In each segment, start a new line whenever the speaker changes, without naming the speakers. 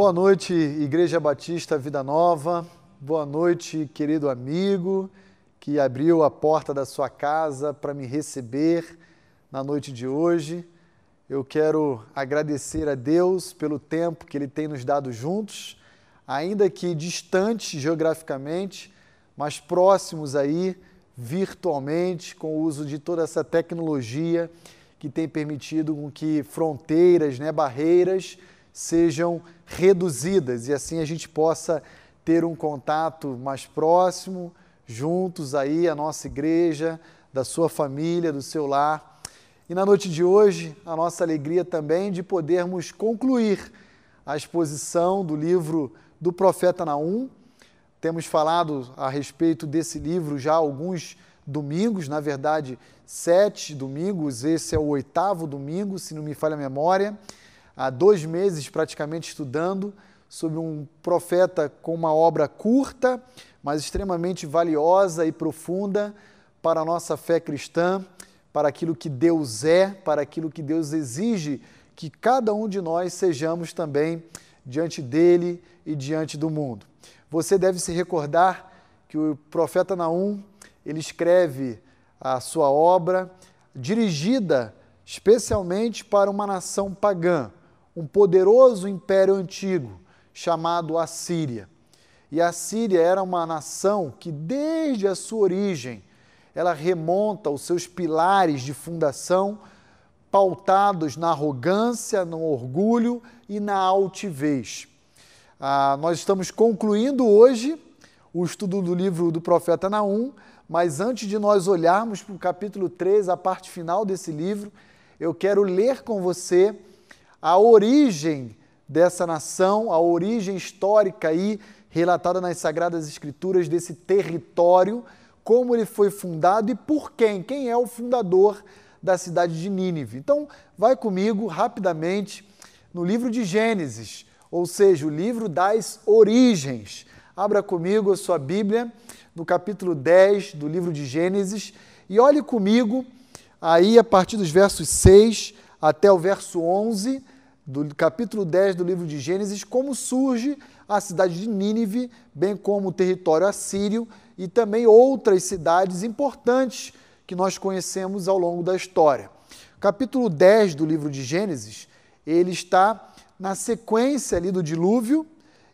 Boa noite, Igreja Batista Vida Nova. Boa noite, querido amigo que abriu a porta da sua casa para me receber na noite de hoje. Eu quero agradecer a Deus pelo tempo que Ele tem nos dado juntos, ainda que distantes geograficamente, mas próximos aí virtualmente, com o uso de toda essa tecnologia que tem permitido com que fronteiras, né, barreiras sejam reduzidas e assim a gente possa ter um contato mais próximo, juntos aí, a nossa igreja, da sua família, do seu lar. E na noite de hoje, a nossa alegria também de podermos concluir a exposição do livro do profeta Naum. Temos falado a respeito desse livro já alguns domingos, na verdade, sete domingos, esse é o oitavo domingo, se não me falha a memória há dois meses praticamente estudando sobre um profeta com uma obra curta, mas extremamente valiosa e profunda para a nossa fé cristã, para aquilo que Deus é, para aquilo que Deus exige que cada um de nós sejamos também diante dele e diante do mundo. Você deve se recordar que o profeta Naum, ele escreve a sua obra dirigida especialmente para uma nação pagã, um poderoso império antigo chamado Assíria. E a Síria era uma nação que, desde a sua origem, ela remonta os seus pilares de fundação pautados na arrogância, no orgulho e na altivez. Ah, nós estamos concluindo hoje o estudo do livro do profeta Naum, mas antes de nós olharmos para o capítulo 3, a parte final desse livro, eu quero ler com você a origem dessa nação, a origem histórica aí relatada nas Sagradas Escrituras desse território, como ele foi fundado e por quem, quem é o fundador da cidade de Nínive. Então, vai comigo rapidamente no livro de Gênesis, ou seja, o livro das origens. Abra comigo a sua Bíblia no capítulo 10 do livro de Gênesis e olhe comigo aí a partir dos versos 6 até o verso 11 do capítulo 10 do livro de Gênesis, como surge a cidade de Nínive, bem como o território assírio e também outras cidades importantes que nós conhecemos ao longo da história. Capítulo 10 do livro de Gênesis, ele está na sequência ali do dilúvio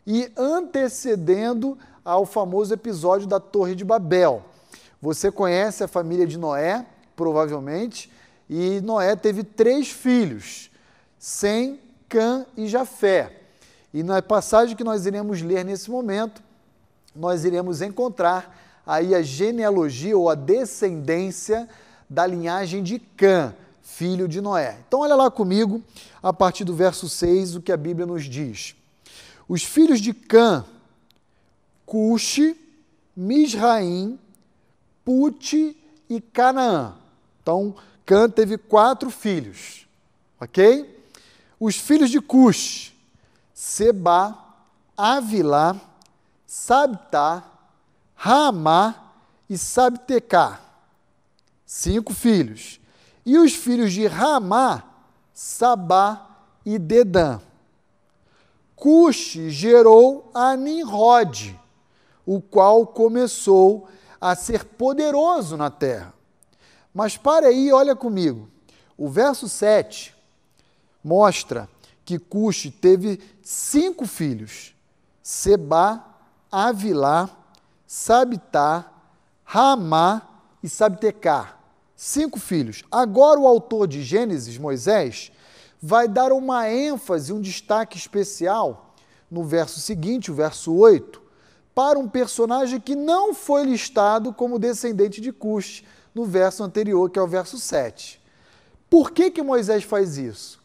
e antecedendo ao famoso episódio da Torre de Babel. Você conhece a família de Noé, provavelmente, e Noé teve três filhos, Sem, Cã e Jafé. E na passagem que nós iremos ler nesse momento, nós iremos encontrar aí a genealogia ou a descendência da linhagem de Cã, filho de Noé. Então olha lá comigo, a partir do verso 6, o que a Bíblia nos diz. Os filhos de Cã, Cuxi, Misraim, Pute e Canaã. Então, Cã teve quatro filhos, ok? Os filhos de Cush, Seba, Avilá, Sabtá, Ramá e Sabtecá. Cinco filhos. E os filhos de Ramá, Sabá e Dedã. Cush gerou a Nimrod, o qual começou a ser poderoso na terra. Mas para aí, olha comigo. O verso 7 mostra que Cuxi teve cinco filhos: Seba, Avilá, Sabitá, Ramá e Sabtecá. Cinco filhos. Agora o autor de Gênesis, Moisés, vai dar uma ênfase, um destaque especial no verso seguinte, o verso 8, para um personagem que não foi listado como descendente de Cuxi, no verso anterior, que é o verso 7. Por que, que Moisés faz isso?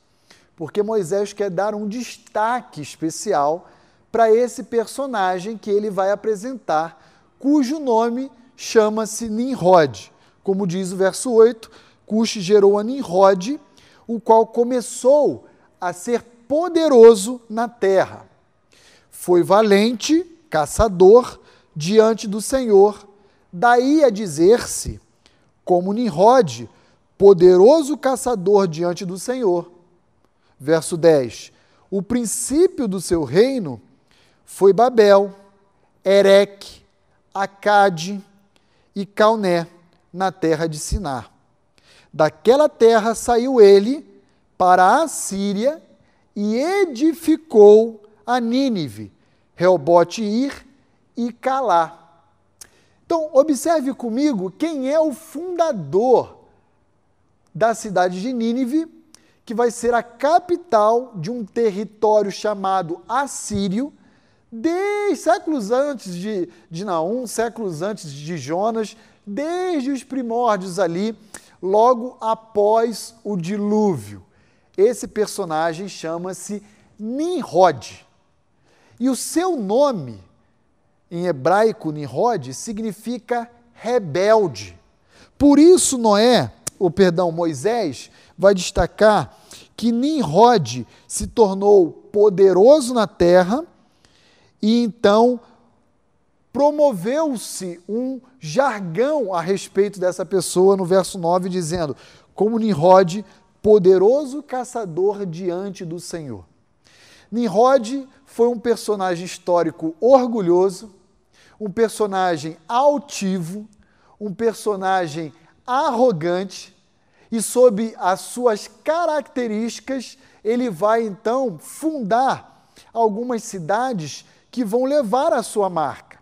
Porque Moisés quer dar um destaque especial para esse personagem que ele vai apresentar, cujo nome chama-se Nimrod. Como diz o verso 8, Cush gerou a Nimrod, o qual começou a ser poderoso na terra. Foi valente, caçador, diante do Senhor. Daí a dizer-se como Nimrod, poderoso caçador diante do Senhor. Verso 10: o princípio do seu reino foi Babel, Ereque, Acade e Calné, na terra de Sinar. Daquela terra saiu ele para a Síria e edificou a Nínive, Reobote Ir e Calá. Então, observe comigo quem é o fundador da cidade de Nínive, que vai ser a capital de um território chamado Assírio, desde séculos antes de, de Naum, séculos antes de Jonas, desde os primórdios ali, logo após o dilúvio. Esse personagem chama-se Nimrod. E o seu nome, em hebraico, Nimrod, significa rebelde. Por isso, Noé, ou perdão, Moisés, vai destacar que Nimrod se tornou poderoso na terra e então promoveu-se um jargão a respeito dessa pessoa no verso 9, dizendo: como Nimrod, poderoso caçador diante do Senhor. Nimrod foi um personagem histórico orgulhoso, um personagem altivo, um personagem arrogante, e sob as suas características, ele vai então fundar algumas cidades que vão levar a sua marca.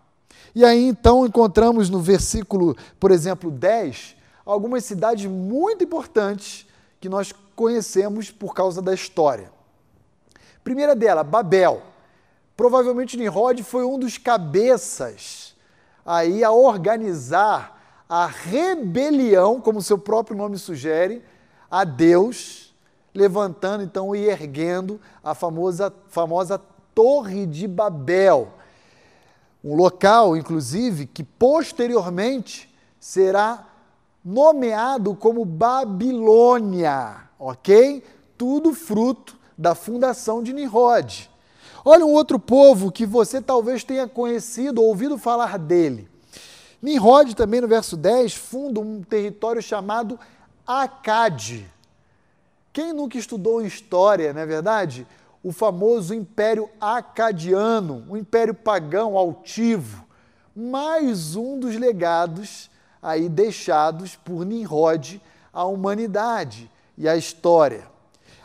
E aí então encontramos no versículo, por exemplo, 10, algumas cidades muito importantes que nós conhecemos por causa da história. Primeira dela, Babel. Provavelmente Nimrod foi um dos cabeças aí a organizar a rebelião, como seu próprio nome sugere, a Deus, levantando então e erguendo a famosa, famosa Torre de Babel. Um local, inclusive, que posteriormente será nomeado como Babilônia, ok? Tudo fruto da fundação de Nimrod. Olha um outro povo que você talvez tenha conhecido, ouvido falar dele. Nimrod também no verso 10 funda um território chamado Acade. Quem nunca estudou história, não é verdade? O famoso Império Acadiano, um império pagão altivo, mais um dos legados aí deixados por Nimrod à humanidade e à história.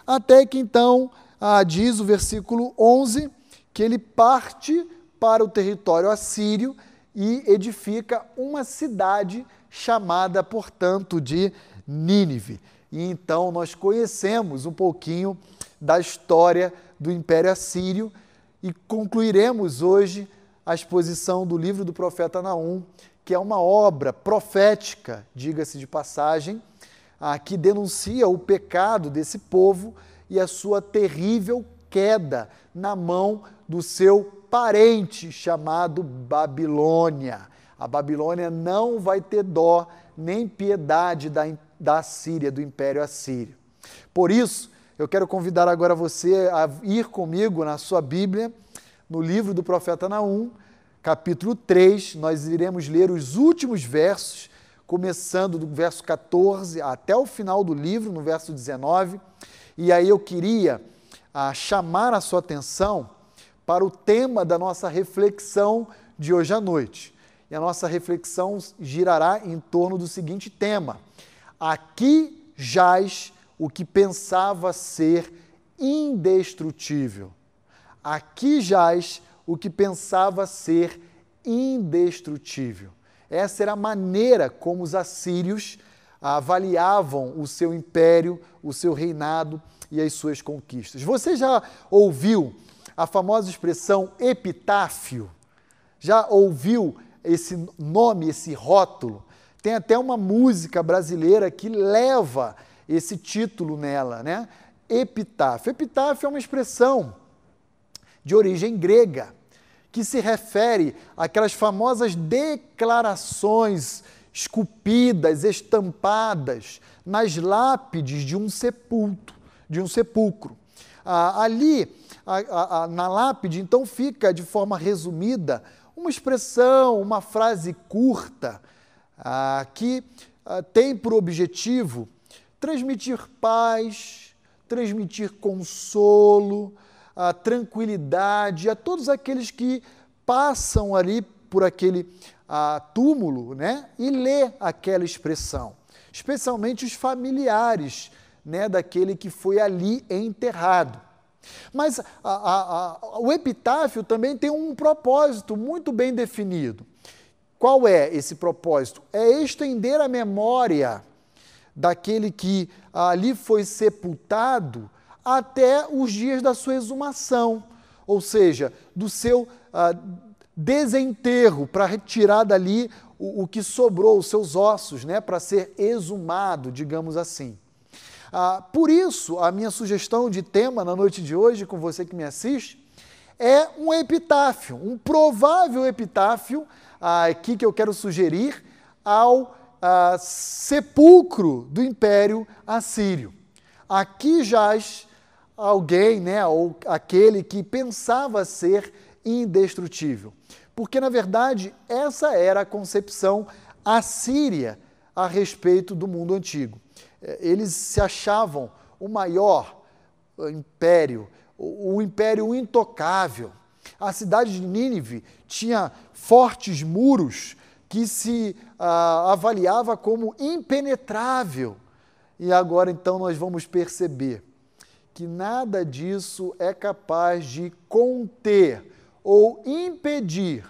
Até que então, ah, diz o versículo 11, que ele parte para o território assírio e edifica uma cidade chamada, portanto, de Nínive. E então nós conhecemos um pouquinho da história do Império Assírio e concluiremos hoje a exposição do livro do profeta Naum, que é uma obra profética, diga-se de passagem, que denuncia o pecado desse povo e a sua terrível queda na mão do seu parente chamado Babilônia. A Babilônia não vai ter dó nem piedade da, da Síria, do Império Assírio. Por isso, eu quero convidar agora você a ir comigo na sua Bíblia, no livro do profeta Naum, capítulo 3. Nós iremos ler os últimos versos, começando do verso 14 até o final do livro, no verso 19. E aí eu queria ah, chamar a sua atenção para o tema da nossa reflexão de hoje à noite. E a nossa reflexão girará em torno do seguinte tema: Aqui jaz o que pensava ser indestrutível. Aqui jaz o que pensava ser indestrutível. Essa era a maneira como os assírios avaliavam o seu império, o seu reinado e as suas conquistas. Você já ouviu a famosa expressão epitáfio? Já ouviu esse nome, esse rótulo? Tem até uma música brasileira que leva esse título nela, né? Epitáfio. Epitáfio é uma expressão de origem grega que se refere àquelas famosas declarações esculpidas, estampadas nas lápides de um sepulcro, de um sepulcro. Ah, ali a, a, na lápide, então fica de forma resumida uma expressão, uma frase curta ah, que ah, tem por objetivo transmitir paz, transmitir consolo, a tranquilidade a todos aqueles que passam ali por aquele túmulo né, e lê aquela expressão, especialmente os familiares né, daquele que foi ali enterrado. Mas a, a, o epitáfio também tem um propósito muito bem definido. Qual é esse propósito? É estender a memória daquele que ali foi sepultado até os dias da sua exumação, ou seja, do seu ah, desenterro, para retirar dali o, o, que sobrou, os seus ossos, né, para ser exumado, digamos assim. Ah, por isso, a minha sugestão de tema na noite de hoje, com você que me assiste, é um epitáfio, um provável epitáfio ah, aqui que eu quero sugerir ao ah, sepulcro do Império Assírio. Aqui jaz alguém, né, ou aquele que pensava ser indestrutível. Porque, na verdade, essa era a concepção assíria a respeito do mundo antigo. É, eles se achavam o maior império, o império intocável. A cidade de Nínive tinha fortes muros que se ah, avaliava como impenetrável. E agora então nós vamos perceber que nada disso é capaz de conter ou impedir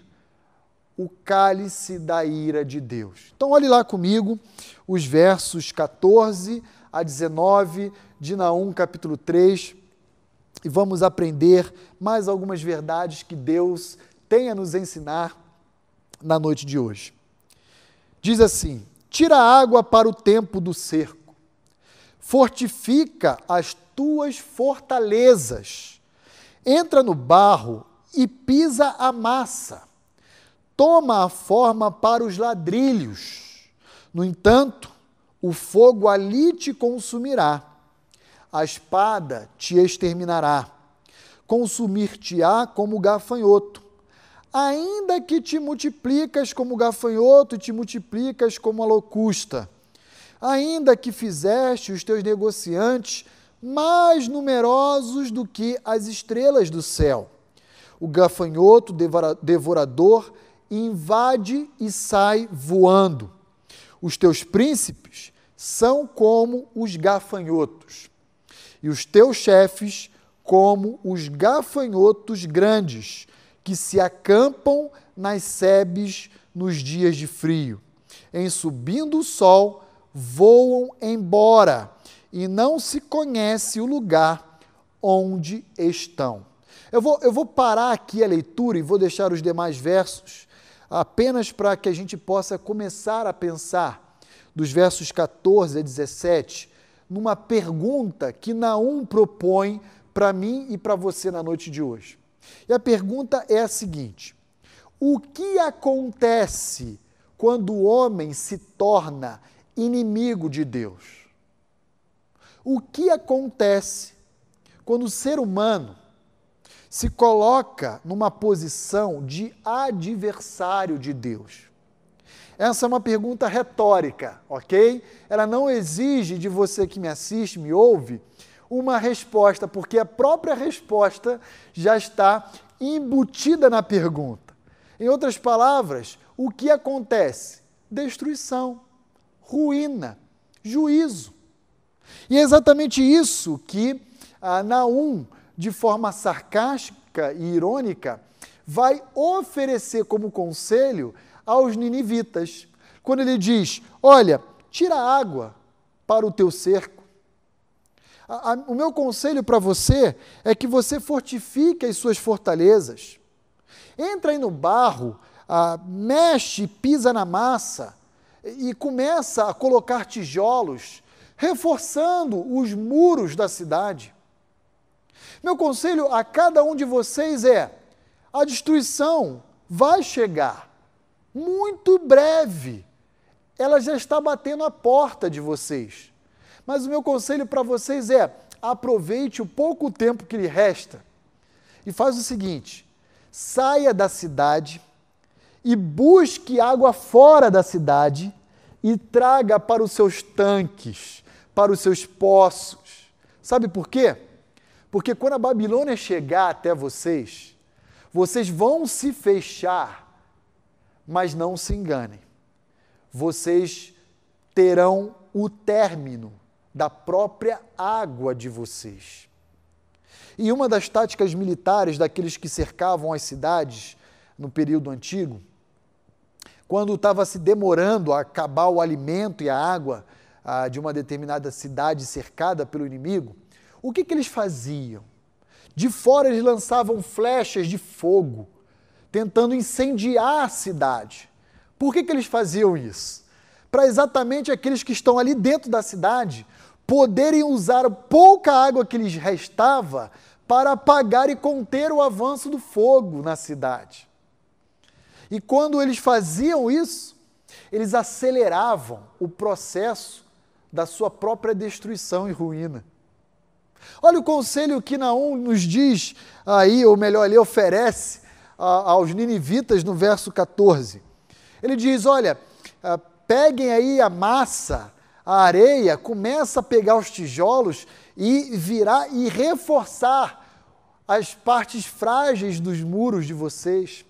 o cálice da ira de Deus. Então, olhe lá comigo os versos 14 a 19 de Naum, capítulo 3, e vamos aprender mais algumas verdades que Deus tem a nos ensinar na noite de hoje. Diz assim: tira água para o tempo do cerco, fortifica as tuas fortalezas, entra no barro e pisa a massa, toma a forma para os ladrilhos. No entanto, o fogo ali te consumirá, a espada te exterminará, consumir-te-á como gafanhoto. Ainda que te multiplicas como gafanhoto e te multiplicas como a locusta, ainda que fizeste os teus negociantes mais numerosos do que as estrelas do céu. O gafanhoto devorador invade e sai voando. Os teus príncipes são como os gafanhotos, e os teus chefes como os gafanhotos grandes, que se acampam nas sebes nos dias de frio. Em subindo o sol, voam embora e não se conhece o lugar onde estão. Eu vou, eu vou parar aqui a leitura e vou deixar os demais versos apenas para que a gente possa começar a pensar dos versos 14 a 17 numa pergunta que Naum propõe para mim e para você na noite de hoje. E a pergunta é a seguinte: o que acontece quando o homem se torna inimigo de Deus? O que acontece quando o ser humano se coloca numa posição de adversário de Deus? Essa é uma pergunta retórica, ok? Ela não exige de você que me assiste, me ouve, uma resposta, porque a própria resposta já está embutida na pergunta. Em outras palavras, o que acontece? Destruição, ruína, juízo. E é exatamente isso que ah, Naum, de forma sarcástica e irônica, vai oferecer como conselho aos ninivitas. Quando ele diz: Olha, tira água para o teu cerco. A, a, o meu conselho para você é que você fortifique as suas fortalezas. Entra aí no barro, ah, mexe, pisa na massa e começa a colocar tijolos reforçando os muros da cidade. Meu conselho a cada um de vocês é: a destruição vai chegar muito breve. Ela já está batendo a porta de vocês. Mas o meu conselho para vocês é: aproveite o pouco tempo que lhe resta e faz o seguinte: saia da cidade e busque água fora da cidade e traga para os seus tanques, para os seus poços. Sabe por quê? Porque quando a Babilônia chegar até vocês, vocês vão se fechar, mas não se enganem. Vocês terão o término da própria água de vocês. E uma das táticas militares daqueles que cercavam as cidades no período antigo, quando estava se demorando a acabar o alimento e a água ah, de uma determinada cidade cercada pelo inimigo, o que, que eles faziam? De fora eles lançavam flechas de fogo, tentando incendiar a cidade. Por que, que eles faziam isso? Para exatamente aqueles que estão ali dentro da cidade poderem usar pouca água que lhes restava para apagar e conter o avanço do fogo na cidade. E quando eles faziam isso, eles aceleravam o processo da sua própria destruição e ruína. Olha o conselho que Naum nos diz aí, ou melhor, ele oferece aos ninivitas no verso 14. Ele diz: Olha, ah, peguem aí a massa, a areia, começa a pegar os tijolos e virar e reforçar as partes frágeis dos muros de vocês.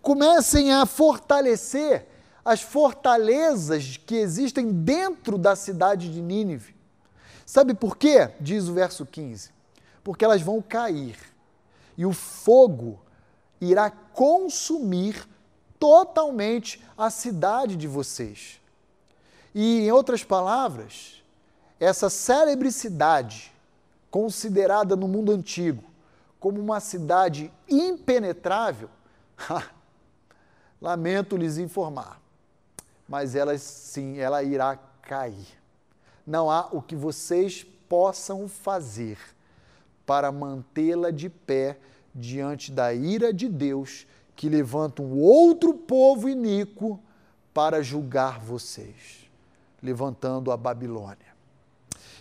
Comecem a fortalecer as fortalezas que existem dentro da cidade de Nínive. Sabe por quê? Diz o verso 15. Porque elas vão cair e o fogo irá consumir totalmente a cidade de vocês. E, em outras palavras, essa célebre cidade, considerada no mundo antigo como uma cidade impenetrável, lamento lhes informar, mas ela sim, ela irá cair. Não há o que vocês possam fazer para mantê-la de pé diante da ira de Deus, que levanta um outro povo iníquo para julgar vocês, levantando a Babilônia.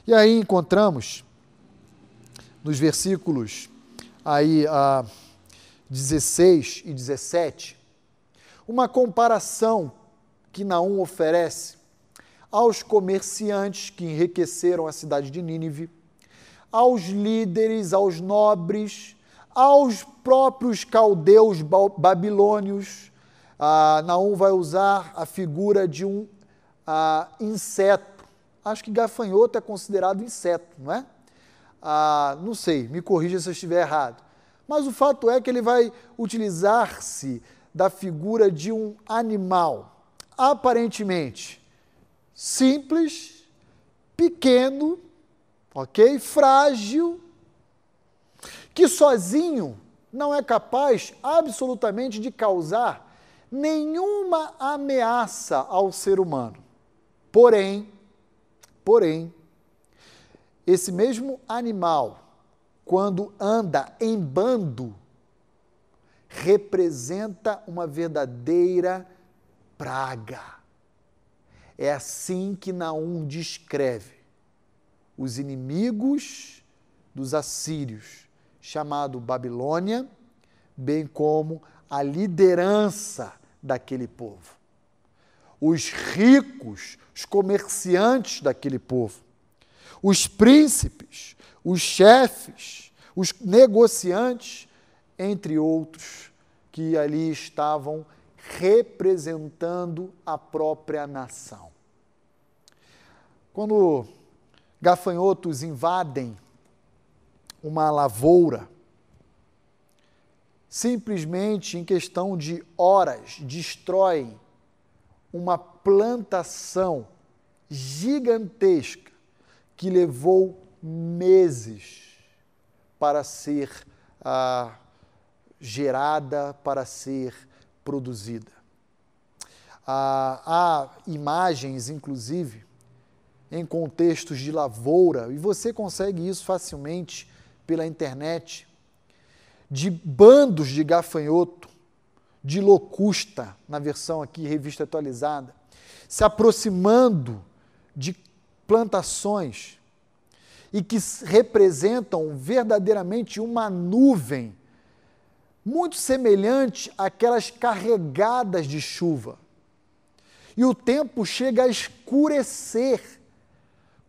E aí encontramos nos versículos aí a 16 e 17 uma comparação que Naum oferece aos comerciantes que enriqueceram a cidade de Nínive, aos líderes, aos nobres, aos próprios caldeus babilônios. Ah, Naum vai usar a figura de um ah, inseto. Acho que gafanhoto é considerado inseto, não é? Ah, não sei, me corrija se eu estiver errado. Mas o fato é que ele vai utilizar-se da figura de um animal, aparentemente simples, pequeno, ok? Frágil, que sozinho não é capaz absolutamente de causar nenhuma ameaça ao ser humano. Porém, porém, esse mesmo animal, quando anda em bando, representa uma verdadeira praga. É assim que Naum descreve os inimigos dos assírios, chamado Babilônia, bem como a liderança daquele povo. Os ricos, os comerciantes daquele povo, os príncipes, os chefes, os negociantes entre outros que ali estavam representando a própria nação. Quando gafanhotos invadem uma lavoura, simplesmente em questão de horas destroem uma plantação gigantesca que levou meses para ser ah, gerada para ser produzida. Ah, há imagens, inclusive, em contextos de lavoura, e você consegue isso facilmente pela internet, de bandos de gafanhoto, de locusta, na versão aqui, revista atualizada, se aproximando de plantações e que representam verdadeiramente uma nuvem muito semelhante àquelas carregadas de chuva. E o tempo chega a escurecer,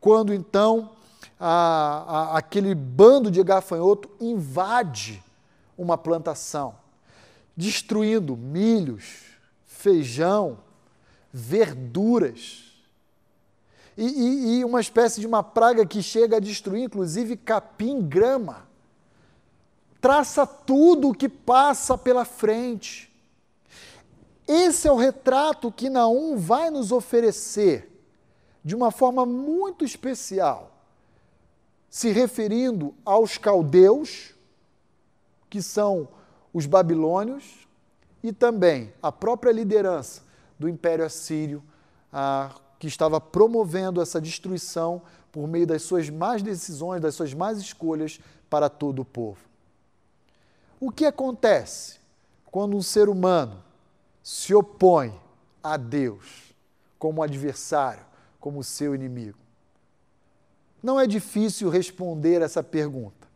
quando então a, a, aquele bando de gafanhoto invade uma plantação, destruindo milhos, feijão, verduras. E, e, e, uma espécie de uma praga que chega a destruir, inclusive, capim, grama. Traça tudo o que passa pela frente. Esse é o retrato que Naum vai nos oferecer de uma forma muito especial, se referindo aos caldeus, que são os babilônios, e também a própria liderança do Império Assírio, a, que estava promovendo essa destruição por meio das suas más decisões, das suas más escolhas para todo o povo. O que acontece quando um ser humano se opõe a Deus como adversário, como seu inimigo? Não é difícil responder essa pergunta.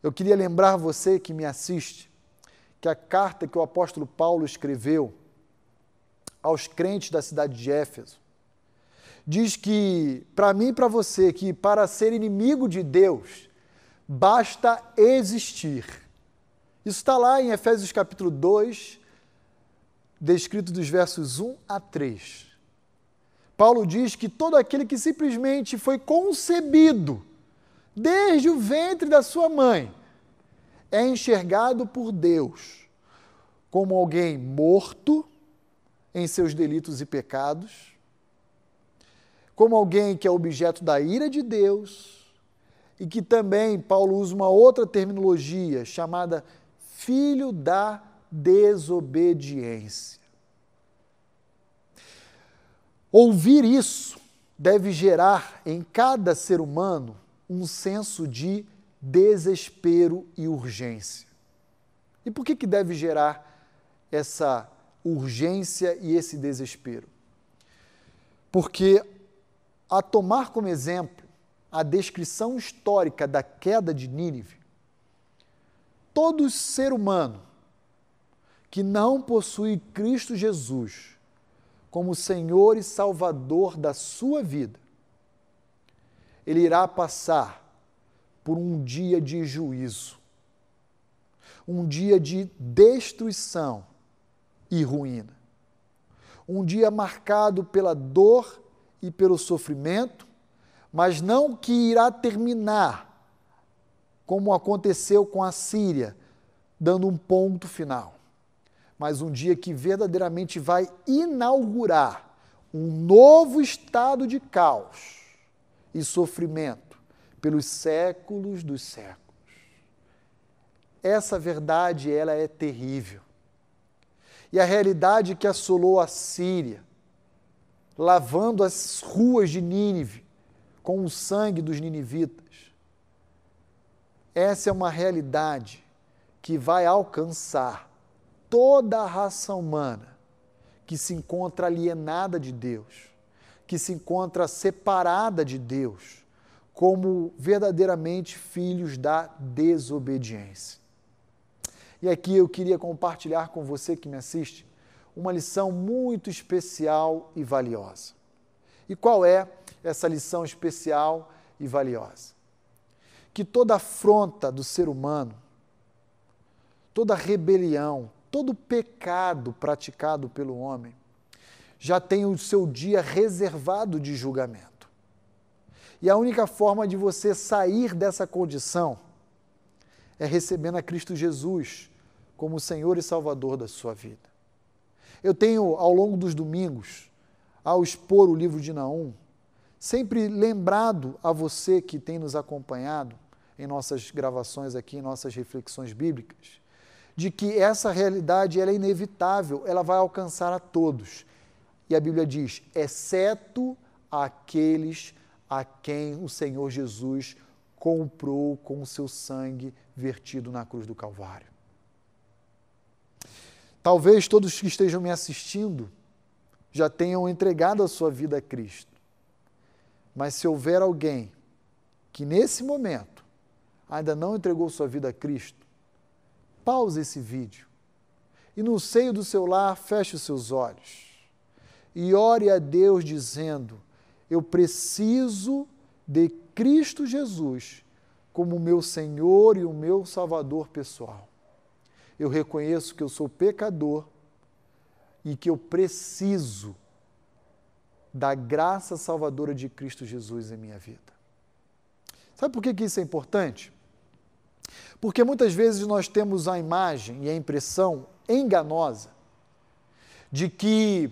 Eu queria lembrar você que me assiste que a carta que o apóstolo Paulo escreveu aos crentes da cidade de Éfeso diz que, para mim e para você, que para ser inimigo de Deus, basta existir. Isso está lá em Efésios capítulo 2, descrito dos versos 1 a 3. Paulo diz que todo aquele que simplesmente foi concebido desde o ventre da sua mãe é enxergado por Deus como alguém morto em seus delitos e pecados, como alguém que é objeto da ira de Deus e que também Paulo usa uma outra terminologia chamada filho da desobediência. Ouvir isso deve gerar em cada ser humano um senso de desespero e urgência. E por que, que deve gerar essa urgência e esse desespero? Porque, a tomar como exemplo a descrição histórica da queda de Nínive, todo ser humano que não possui Cristo Jesus como Senhor e Salvador da sua vida, ele irá passar por um dia de juízo, um dia de destruição e ruína, um dia marcado pela dor e pelo sofrimento, mas não que irá terminar como aconteceu com a Síria, dando um ponto final, mas um dia que verdadeiramente vai inaugurar um novo estado de caos e sofrimento pelos séculos dos séculos. Essa verdade, ela é terrível. E a realidade que assolou a Síria, lavando as ruas de Nínive com o sangue dos ninivitas, essa é uma realidade que vai alcançar toda a raça humana que se encontra alienada de Deus, que se encontra separada de Deus como verdadeiramente filhos da desobediência. E aqui eu queria compartilhar com você que me assiste uma lição muito especial e valiosa. E qual é essa lição especial e valiosa? Que toda afronta do ser humano, toda rebelião, todo pecado praticado pelo homem, já tem o seu dia reservado de julgamento. E a única forma de você sair dessa condição é recebendo a Cristo Jesus como Senhor e Salvador da sua vida. Eu tenho, ao longo dos domingos, ao expor o livro de Naum, sempre lembrado a você que tem nos acompanhado em nossas gravações aqui, em nossas reflexões bíblicas, de que essa realidade ela é inevitável, ela vai alcançar a todos. E a Bíblia diz: exceto aqueles a quem o Senhor Jesus comprou com o seu sangue vertido na cruz do Calvário. Talvez todos que estejam me assistindo já tenham entregado a sua vida a Cristo. Mas se houver alguém que nesse momento ainda não entregou sua vida a Cristo, pause esse vídeo e no seio do seu lar feche os seus olhos e ore a Deus dizendo: eu preciso de Cristo Jesus como meu Senhor e o meu Salvador pessoal. Eu reconheço que eu sou pecador e que eu preciso da graça salvadora de Cristo Jesus em minha vida. Sabe por que, isso é importante? Porque muitas vezes nós temos a imagem e a impressão enganosa de que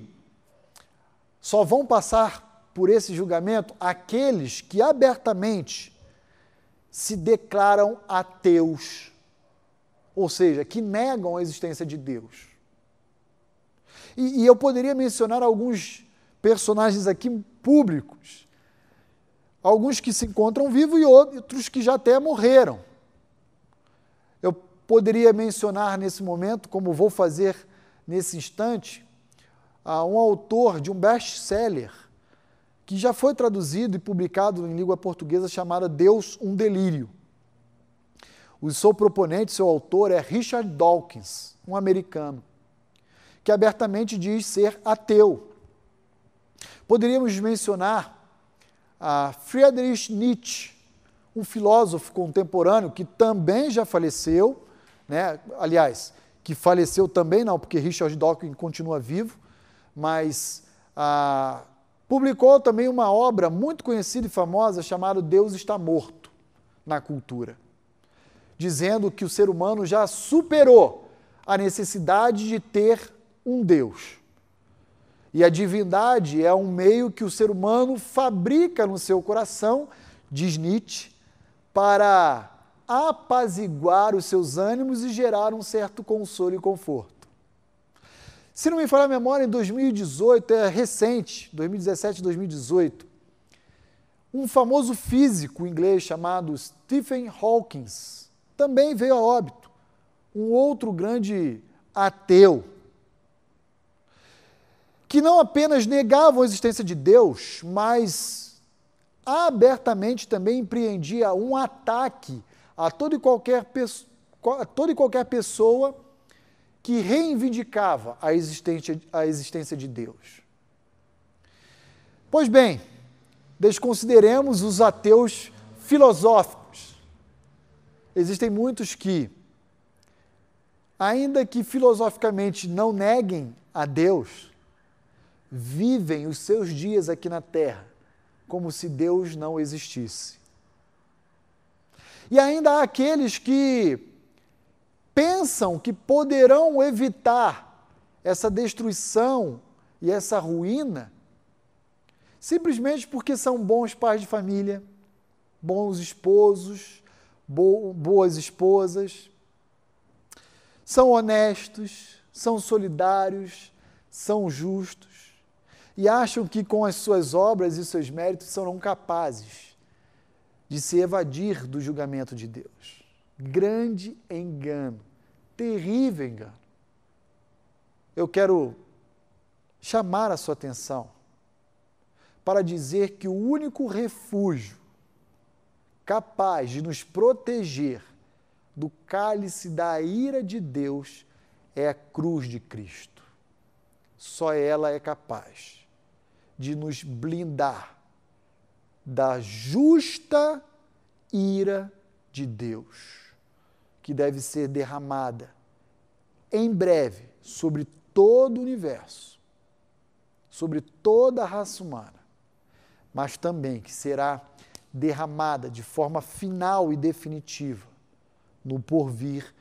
só vão passar por esse julgamento aqueles que abertamente se declaram ateus, ou seja, que negam a existência de Deus. E, e eu poderia mencionar alguns personagens aqui públicos, alguns que se encontram vivos e outros que já até morreram. Poderia mencionar nesse momento, como vou fazer nesse instante, um autor de um best-seller que já foi traduzido e publicado em língua portuguesa chamada Deus, um Delírio. O seu proponente, seu autor é Richard Dawkins, um americano, que abertamente diz ser ateu. Poderíamos mencionar a Friedrich Nietzsche, um filósofo contemporâneo que também já faleceu, né? aliás, que faleceu também não, porque Richard Dawkins continua vivo, mas ah, Publicou também uma obra muito conhecida e famosa chamada Deus está morto na cultura, dizendo que o ser humano já superou a necessidade de ter um Deus. E a divindade é um meio que o ser humano fabrica no seu coração, diz Nietzsche, para apaziguar os seus ânimos e gerar um certo consolo e conforto. Se não me falha a memória, em 2018, é recente, 2017, 2018, um famoso físico inglês chamado Stephen Hawking também veio a óbito, um outro grande ateu, que não apenas negava a existência de Deus, mas abertamente também empreendia um ataque a toda e qualquer, toda e qualquer pessoa que reivindicava a existência, a existência de Deus. Pois bem, desconsideremos os ateus filosóficos. Existem muitos que, ainda que filosoficamente não neguem a Deus, vivem os seus dias aqui na Terra como se Deus não existisse. E ainda há aqueles que pensam que poderão evitar essa destruição e essa ruína simplesmente porque são bons pais de família, bons esposos, bo boas esposas, são honestos, são solidários, são justos e acham que com as suas obras e seus méritos serão capazes de se evadir do julgamento de Deus. Grande engano terrível engano. Eu quero chamar a sua atenção para dizer que o único refúgio capaz de nos proteger do cálice da ira de Deus é a cruz de Cristo. Só ela é capaz de nos blindar da justa ira de Deus que deve ser derramada em breve sobre todo o universo, sobre toda a raça humana, mas também que será derramada de forma final e definitiva no porvir,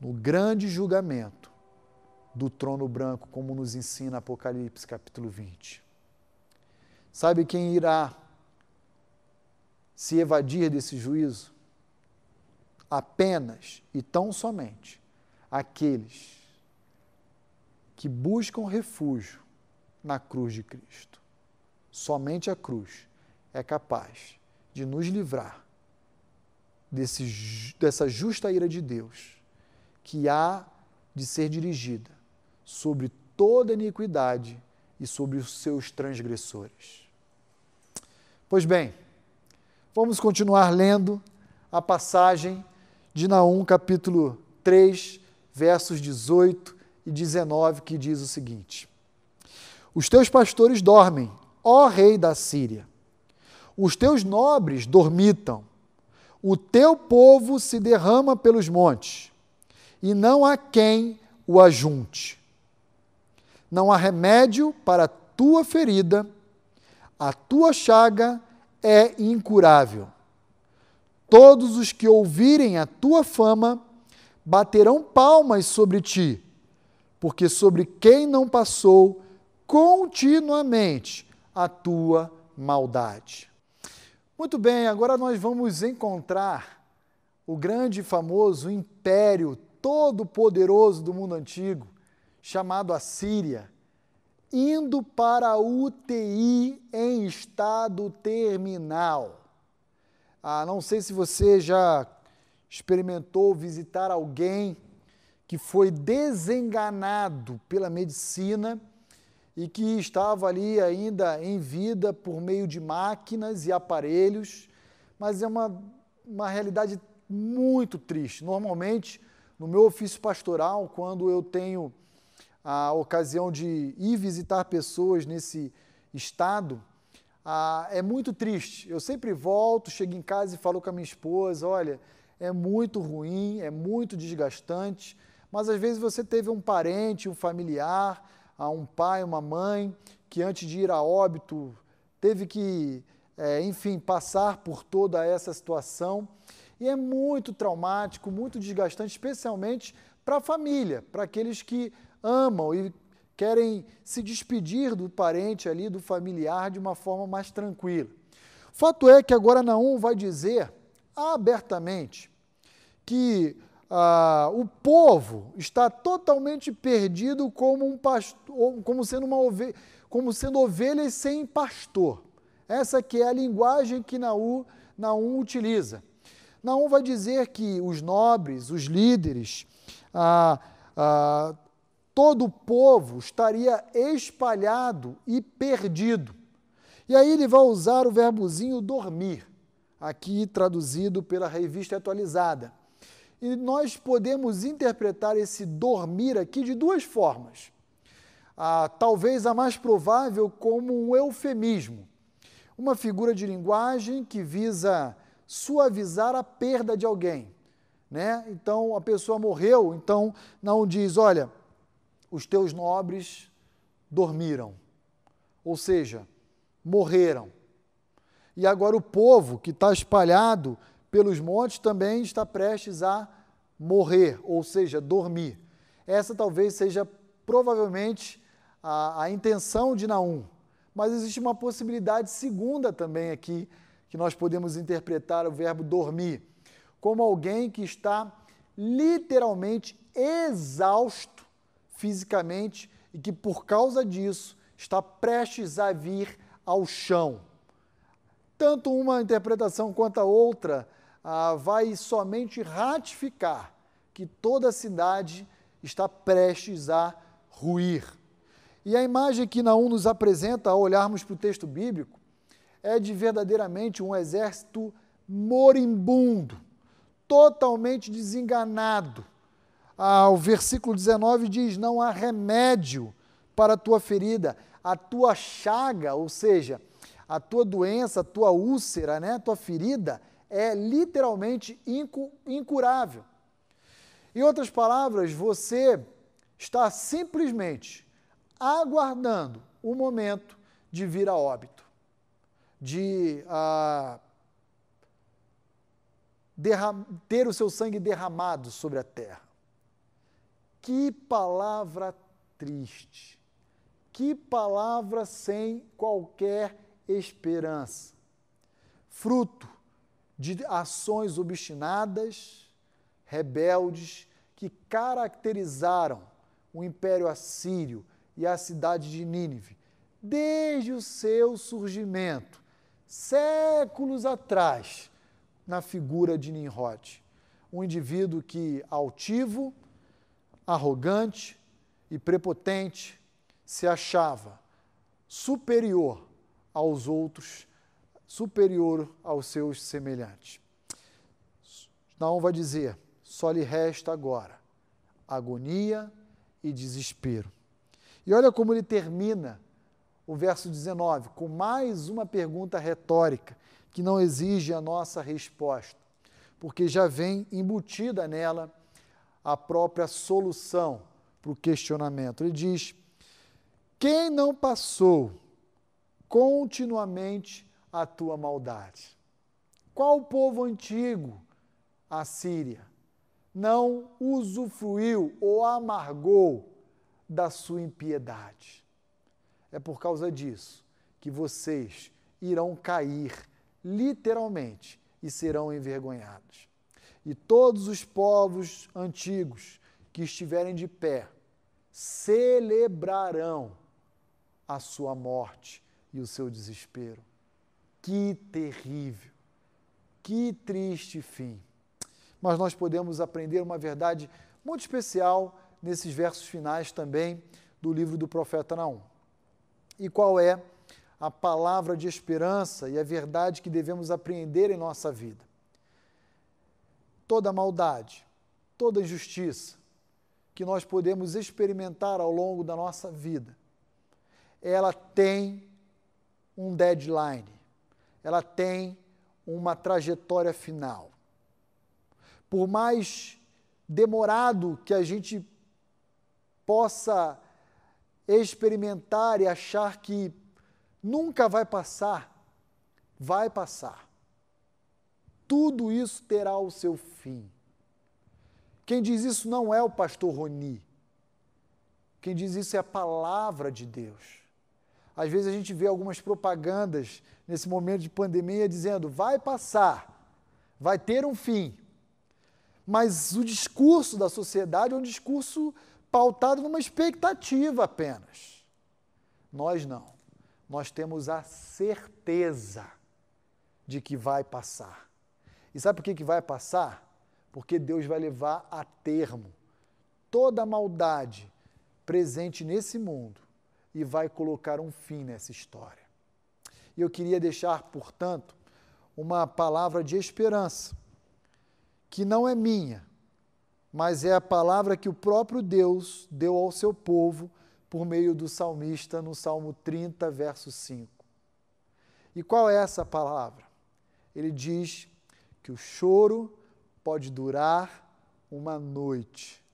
no grande julgamento do trono branco, como nos ensina Apocalipse capítulo 20. Sabe quem irá se evadir desse juízo? apenas e tão somente aqueles que buscam refúgio na cruz de Cristo. Somente a cruz é capaz de nos livrar desse, dessa justa ira de Deus que há de ser dirigida sobre toda iniquidade e sobre os seus transgressores. Pois bem, vamos continuar lendo a passagem de Naum, capítulo 3, versos 18 e 19, que diz o seguinte: Os teus pastores dormem, ó rei da Síria. Os teus nobres dormitam, o teu povo se derrama pelos montes, e não há quem o ajunte. Não há remédio para a tua ferida, a tua chaga é incurável. Todos os que ouvirem a tua fama baterão palmas sobre ti, porque sobre quem não passou continuamente a tua maldade. Muito bem, agora nós vamos encontrar o grande e famoso império todo-poderoso do mundo antigo, chamado Assíria, indo para a UTI em estado terminal. Ah, não sei se você já experimentou visitar alguém que foi desenganado pela medicina e que estava ali ainda em vida por meio de máquinas e aparelhos, mas é uma, uma realidade muito triste. Normalmente, no meu ofício pastoral, quando eu tenho a ocasião de ir visitar pessoas nesse estado, ah, é muito triste. Eu sempre volto, chego em casa e falo com a minha esposa: olha, é muito ruim, é muito desgastante, mas às vezes você teve um parente, um familiar, um pai, uma mãe, que antes de ir a óbito teve que, é, enfim, passar por toda essa situação. E é muito traumático, muito desgastante, especialmente para a família, para aqueles que amam e querem se despedir do parente ali, do familiar, de uma forma mais tranquila. Fato é que agora Naum vai dizer abertamente que ah, o povo está totalmente perdido como um pastor, como sendo uma ovelha, como sendo ovelhas sem pastor. Essa que é a linguagem que Naú, Naum utiliza. Naum vai dizer que os nobres, os líderes, ah, ah, todo o povo estaria espalhado e perdido. E aí ele vai usar o verbozinho dormir, aqui traduzido pela revista atualizada. E nós podemos interpretar esse dormir aqui de duas formas. Ah, talvez a mais provável como um eufemismo, uma figura de linguagem que visa suavizar a perda de alguém. Né? Então a pessoa morreu, então não diz, olha, os teus nobres dormiram, ou seja, morreram. E agora o povo que está espalhado pelos montes também está prestes a morrer, ou seja, dormir. Essa talvez seja provavelmente a, a intenção de Naum. Mas existe uma possibilidade segunda também aqui, que nós podemos interpretar o verbo dormir, como alguém que está literalmente exausto fisicamente e que por causa disso está prestes a vir ao chão. Tanto uma interpretação quanto a outra ah, vai somente ratificar que toda a cidade está prestes a ruir. E a imagem que Naum nos apresenta ao olharmos para o texto bíblico é de verdadeiramente um exército moribundo, totalmente desenganado. Ah, o versículo 19 diz: Não há remédio para a tua ferida, a tua chaga, ou seja, a tua doença, a tua úlcera, né, a tua ferida, é literalmente incurável. Em outras palavras, você está simplesmente aguardando o momento de vir a óbito, de ah, ter o seu sangue derramado sobre a terra. Que palavra triste, que palavra sem qualquer esperança, fruto de ações obstinadas, rebeldes, que caracterizaram o Império Assírio e a cidade de Nínive, desde o seu surgimento, séculos atrás, na figura de Nimrod, um indivíduo que, altivo, arrogante e prepotente, se achava superior aos outros superior aos seus semelhantes. Naum vai dizer: só lhe resta agora agonia e desespero. E olha como ele termina o verso 19, com mais uma pergunta retórica. que não exige a nossa resposta, porque já vem embutida nela a própria solução para o questionamento. Ele diz: quem não passou continuamente a tua maldade? Qual povo antigo, a Síria, não usufruiu ou amargou da sua impiedade? É por causa disso que vocês irão cair, literalmente, e serão envergonhados. E todos os povos antigos que estiverem de pé celebrarão a sua morte e o seu desespero. Que terrível, que triste fim. Mas nós podemos aprender uma verdade muito especial nesses versos finais também do livro do profeta Naum. E qual é a palavra de esperança e a verdade que devemos apreender em nossa vida? Toda maldade, toda injustiça que nós podemos experimentar ao longo da nossa vida, ela tem um deadline, ela tem uma trajetória final. Por mais demorado que a gente possa experimentar e achar que nunca vai passar, vai passar. Tudo isso terá o seu fim. Quem diz isso não é o pastor Roni. Quem diz isso é a palavra de Deus. Às vezes a gente vê algumas propagandas nesse momento de pandemia dizendo vai passar, vai ter um fim. Mas o discurso da sociedade é um discurso pautado numa expectativa apenas. Nós não. Nós temos a certeza de que vai passar. E sabe por que, que vai passar? Porque Deus vai levar a termo toda a maldade presente nesse mundo e vai colocar um fim nessa história. E eu queria deixar, portanto, uma palavra de esperança, que não é minha, mas é a palavra que o próprio Deus deu ao seu povo por meio do salmista no Salmo 30, verso 5. E qual é essa palavra? Ele diz que o choro pode durar uma noite,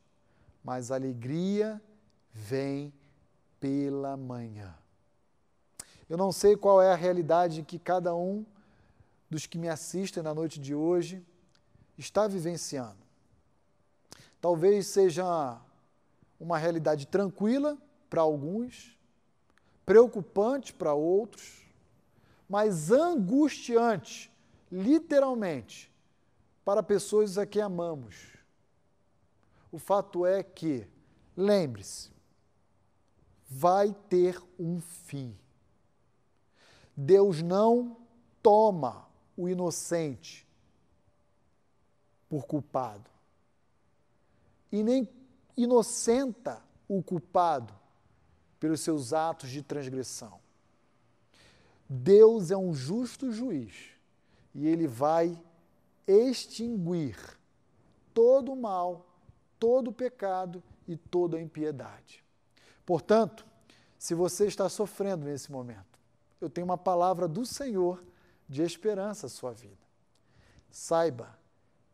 mas a alegria vem pela manhã. Eu não sei qual é a realidade que cada um dos que me assistem na noite de hoje está vivenciando. Talvez seja uma realidade tranquila para alguns, preocupante para outros, mas angustiante, literalmente, para pessoas a quem amamos. O fato é que, lembre-se, vai ter um fim. Deus não toma o inocente por culpado e nem inocenta o culpado pelos seus atos de transgressão. Deus é um justo juiz e ele vai extinguir todo o mal, todo o pecado e toda a impiedade. Portanto, se você está sofrendo nesse momento, eu tenho uma palavra do Senhor de esperança à sua vida. Saiba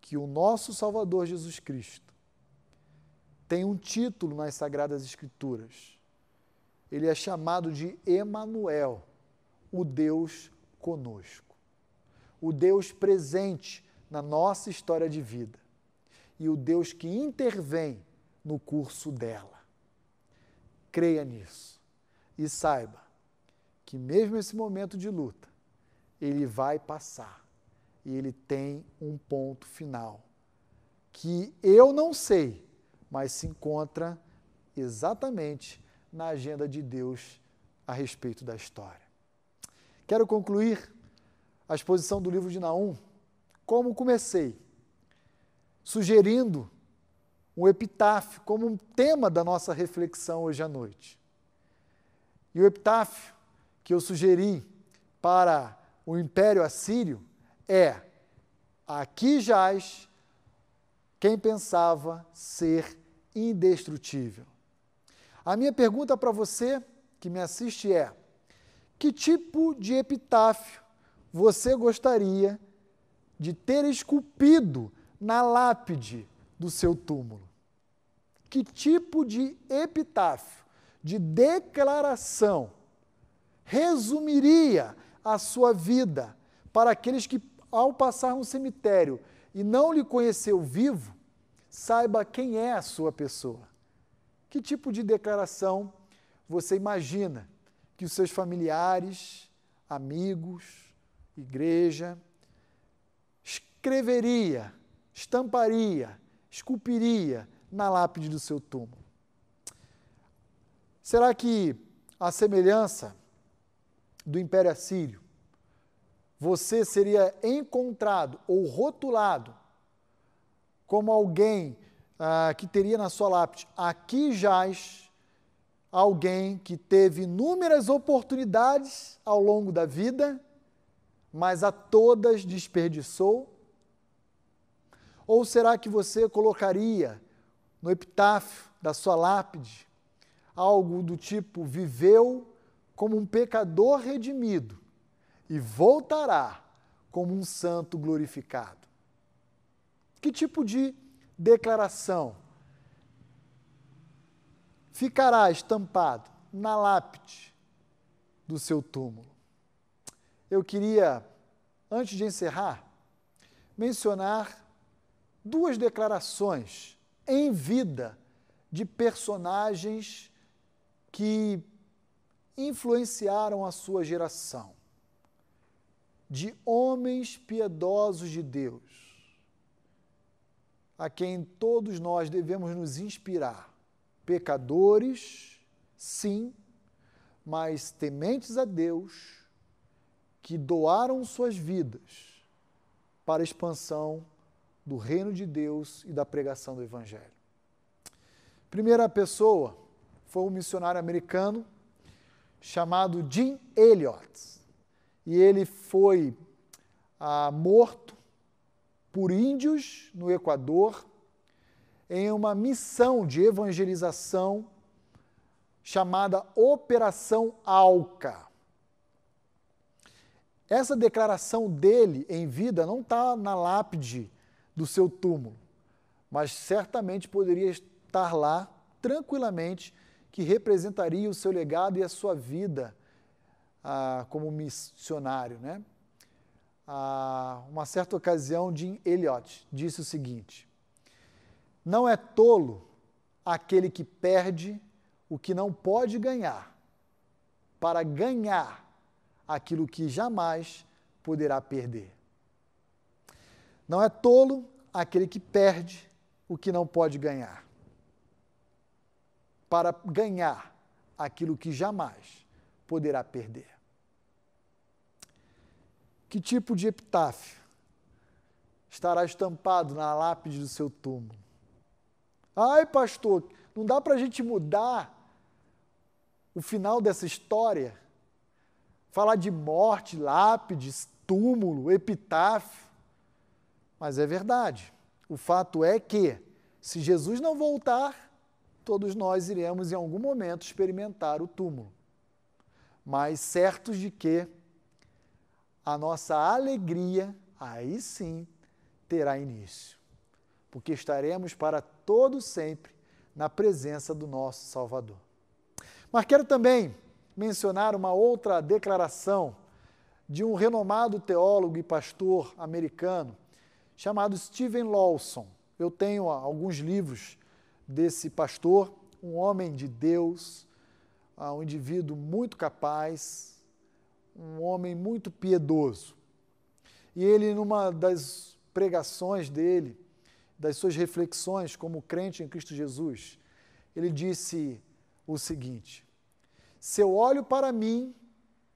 que o nosso Salvador Jesus Cristo tem um título nas Sagradas Escrituras. Ele é chamado de Emanuel, o Deus conosco. O Deus presente na nossa história de vida e o Deus que intervém no curso dela. Creia nisso e saiba que, mesmo esse momento de luta, ele vai passar e ele tem um ponto final que eu não sei, mas se encontra exatamente na agenda de Deus a respeito da história. Quero concluir a exposição do livro de Naum como comecei, sugerindo um epitáfio como um tema da nossa reflexão hoje à noite. E o epitáfio que eu sugeri para o Império Assírio é: Aqui jaz quem pensava ser indestrutível. A minha pergunta para você que me assiste é: que tipo de epitáfio você gostaria de ter esculpido na lápide do seu túmulo? Que tipo de epitáfio, de declaração, resumiria a sua vida para aqueles que, ao passar no cemitério e não lhe conheceu vivo, saiba quem é a sua pessoa? Que tipo de declaração você imagina que os seus familiares, amigos, igreja, escreveria, estamparia, esculpiria na lápide do seu túmulo? Será que a semelhança do Império Assírio, você seria encontrado ou rotulado como alguém ah, que teria na sua lápide: aqui jaz alguém que teve inúmeras oportunidades ao longo da vida, mas a todas desperdiçou? Ou será que você colocaria no epitáfio da sua lápide algo do tipo: viveu como um pecador redimido e voltará como um santo glorificado? Que tipo de declaração ficará estampado na lápide do seu túmulo? Eu queria, antes de encerrar, mencionar duas declarações em vida de personagens que influenciaram a sua geração, de homens piedosos de Deus, a quem todos nós devemos nos inspirar. Pecadores, sim, mas tementes a Deus, que doaram suas vidas para a expansão do reino de Deus e da pregação do Evangelho. Primeira pessoa foi um missionário americano chamado Jim Elliot. E ele foi ah, morto por índios no Equador em uma missão de evangelização chamada Operação Alca. Essa declaração dele em vida não está na lápide do seu túmulo, mas certamente poderia estar lá tranquilamente que representaria o seu legado e a sua vida ah, como missionário. Né? Ah, uma certa ocasião, Jim Elliot disse o seguinte: Não é tolo aquele que perde o que não pode ganhar, para ganhar aquilo que jamais poderá perder. Não é tolo aquele que perde o que não pode ganhar, para ganhar aquilo que jamais poderá perder. Que tipo de epitáfio estará estampado na lápide do seu túmulo? Ai, pastor, não dá para a gente mudar o final dessa história? Falar de morte, lápides, túmulo, epitáfio. Mas é verdade. O fato é que, se Jesus não voltar, todos nós iremos em algum momento experimentar o túmulo, mas certos de que a nossa alegria, aí sim, terá início, porque estaremos para todo sempre na presença do nosso Salvador. Mas quero também mencionar uma outra declaração de um renomado teólogo e pastor americano chamado Steven Lawson. Eu tenho alguns livros desse pastor, um homem de Deus, ah, um indivíduo muito capaz, um homem muito piedoso. E ele, numa das pregações dele, das suas reflexões como crente em Cristo Jesus, ele disse o seguinte: Se eu olho para mim,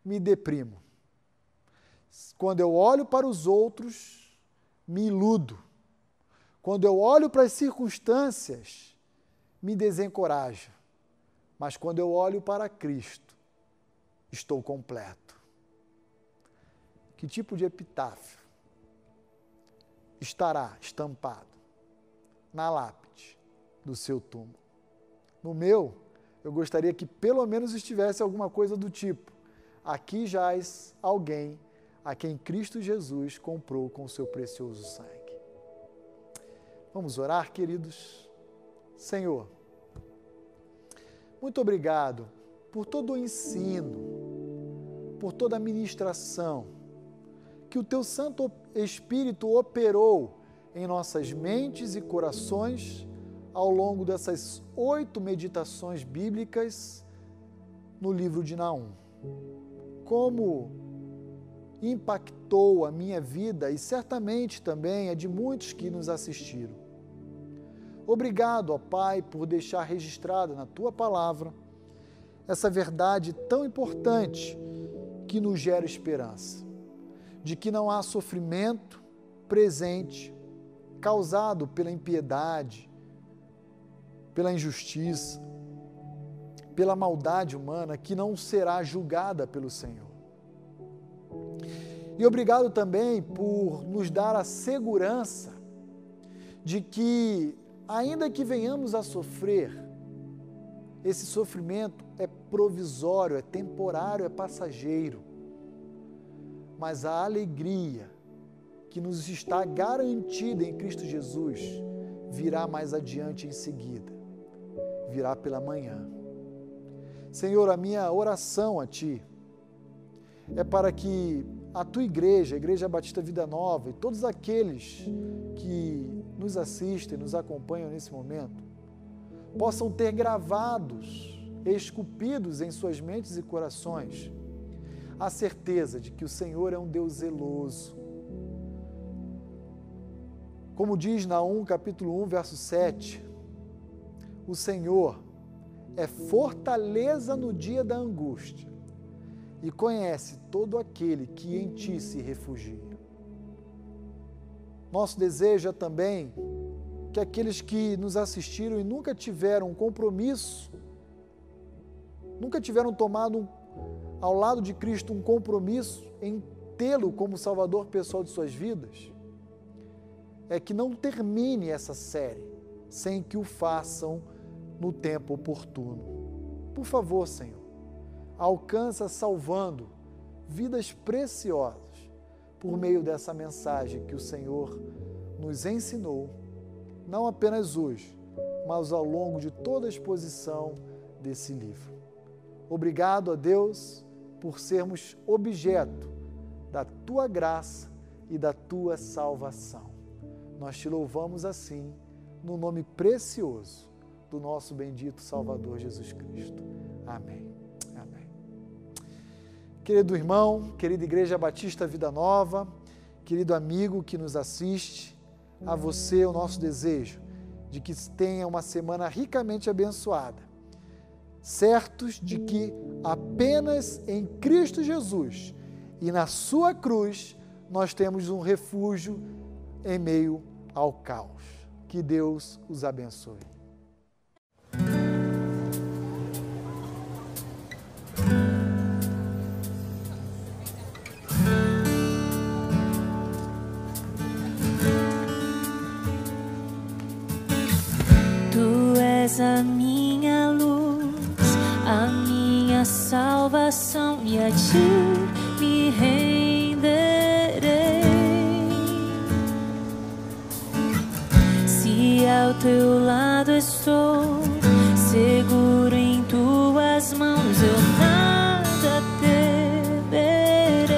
me deprimo. Quando eu olho para os outros, me iludo. Quando eu olho para as circunstâncias, me desencoraja. Mas quando eu olho para Cristo, estou completo. Que tipo de epitáfio estará estampado na lápide do seu túmulo? No meu, eu gostaria que pelo menos estivesse alguma coisa do tipo: aqui jaz alguém a quem Cristo Jesus comprou com seu precioso sangue. Vamos orar, queridos? Senhor, muito obrigado por todo o ensino, por toda a ministração que o Teu Santo Espírito operou em nossas mentes e corações ao longo dessas oito meditações bíblicas no livro de Naum. Como impactou a minha vida e certamente também a de muitos que nos assistiram. Obrigado, ó Pai, por deixar registrada na tua palavra essa verdade tão importante que nos gera esperança, de que não há sofrimento presente causado pela impiedade, pela injustiça, pela maldade humana que não será julgada pelo Senhor. E obrigado também por nos dar a segurança de que, ainda que venhamos a sofrer, esse sofrimento é provisório, é temporário, é passageiro. Mas a alegria que nos está garantida em Cristo Jesus virá mais adiante em seguida, virá pela manhã. Senhor, a minha oração a Ti é para que a tua igreja, a Igreja Batista Vida Nova e todos aqueles que nos assistem, nos acompanham nesse momento, possam ter gravados, esculpidos em suas mentes e corações, a certeza de que o Senhor é um Deus zeloso. Como diz Naum capítulo 1, verso 7, o Senhor é fortaleza no dia da angústia e conhece todo aquele que em ti se refugia. Nosso desejo é também que aqueles que nos assistiram e nunca tiveram um compromisso, nunca tiveram tomado ao lado de Cristo um compromisso em tê-lo como Salvador pessoal de suas vidas, é que não termine essa série sem que o façam no tempo oportuno. Por favor, Senhor alcança salvando vidas preciosas por meio dessa mensagem que o Senhor nos ensinou, não apenas hoje, mas ao longo de toda a exposição desse livro. Obrigado a Deus por sermos objeto da tua graça e da tua salvação. Nós te louvamos assim, no nome precioso do nosso bendito Salvador Jesus Cristo. Amém. Querido irmão, querida Igreja Batista Vida Nova, querido amigo que nos assiste, a você o nosso desejo de que tenha uma semana ricamente abençoada, certos de que apenas em Cristo Jesus e na Sua cruz nós temos um refúgio em meio ao caos. Que Deus os abençoe.
Salvação, e a ti me renderei. Se ao teu lado estou, seguro em tuas mãos, eu nada temerei.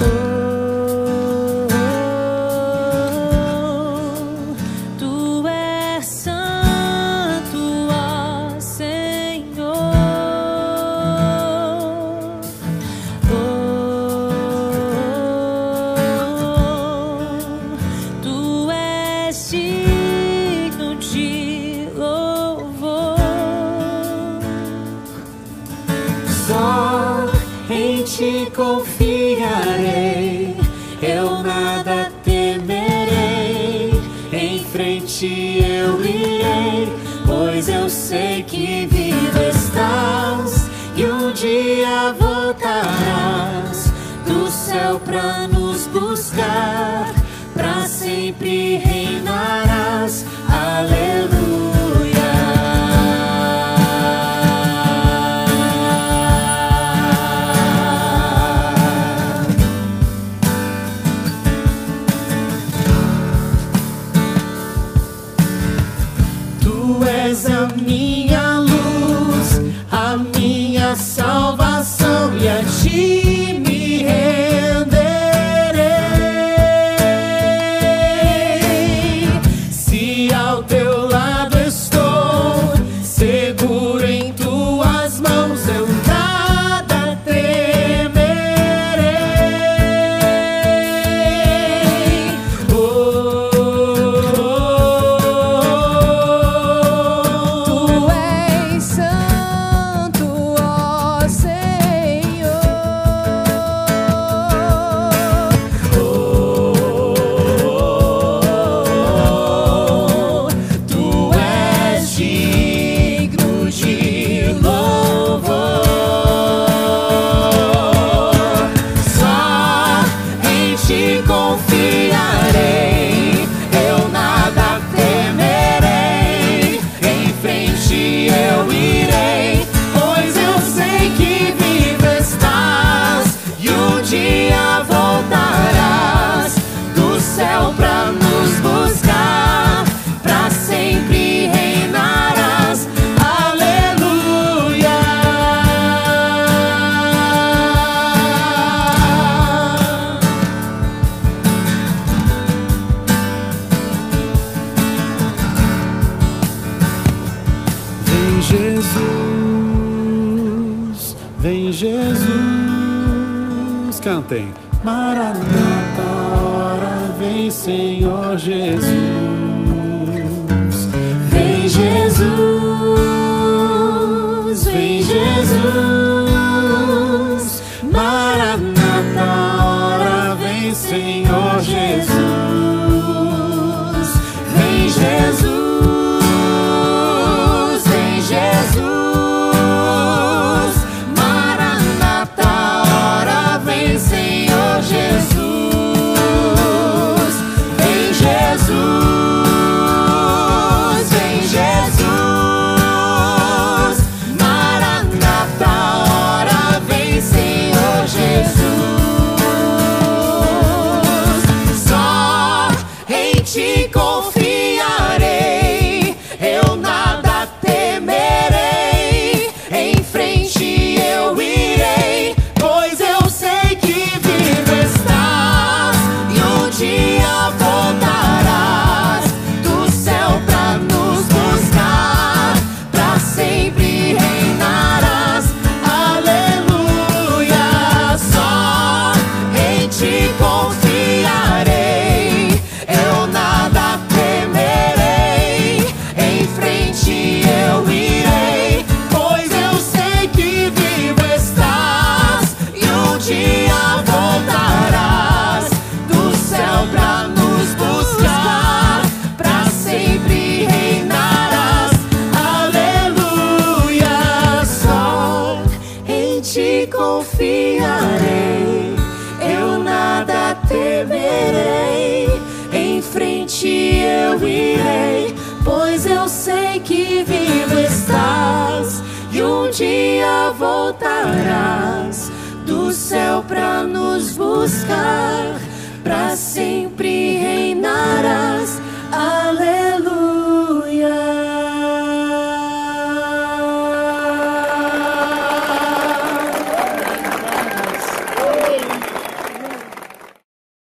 Oh,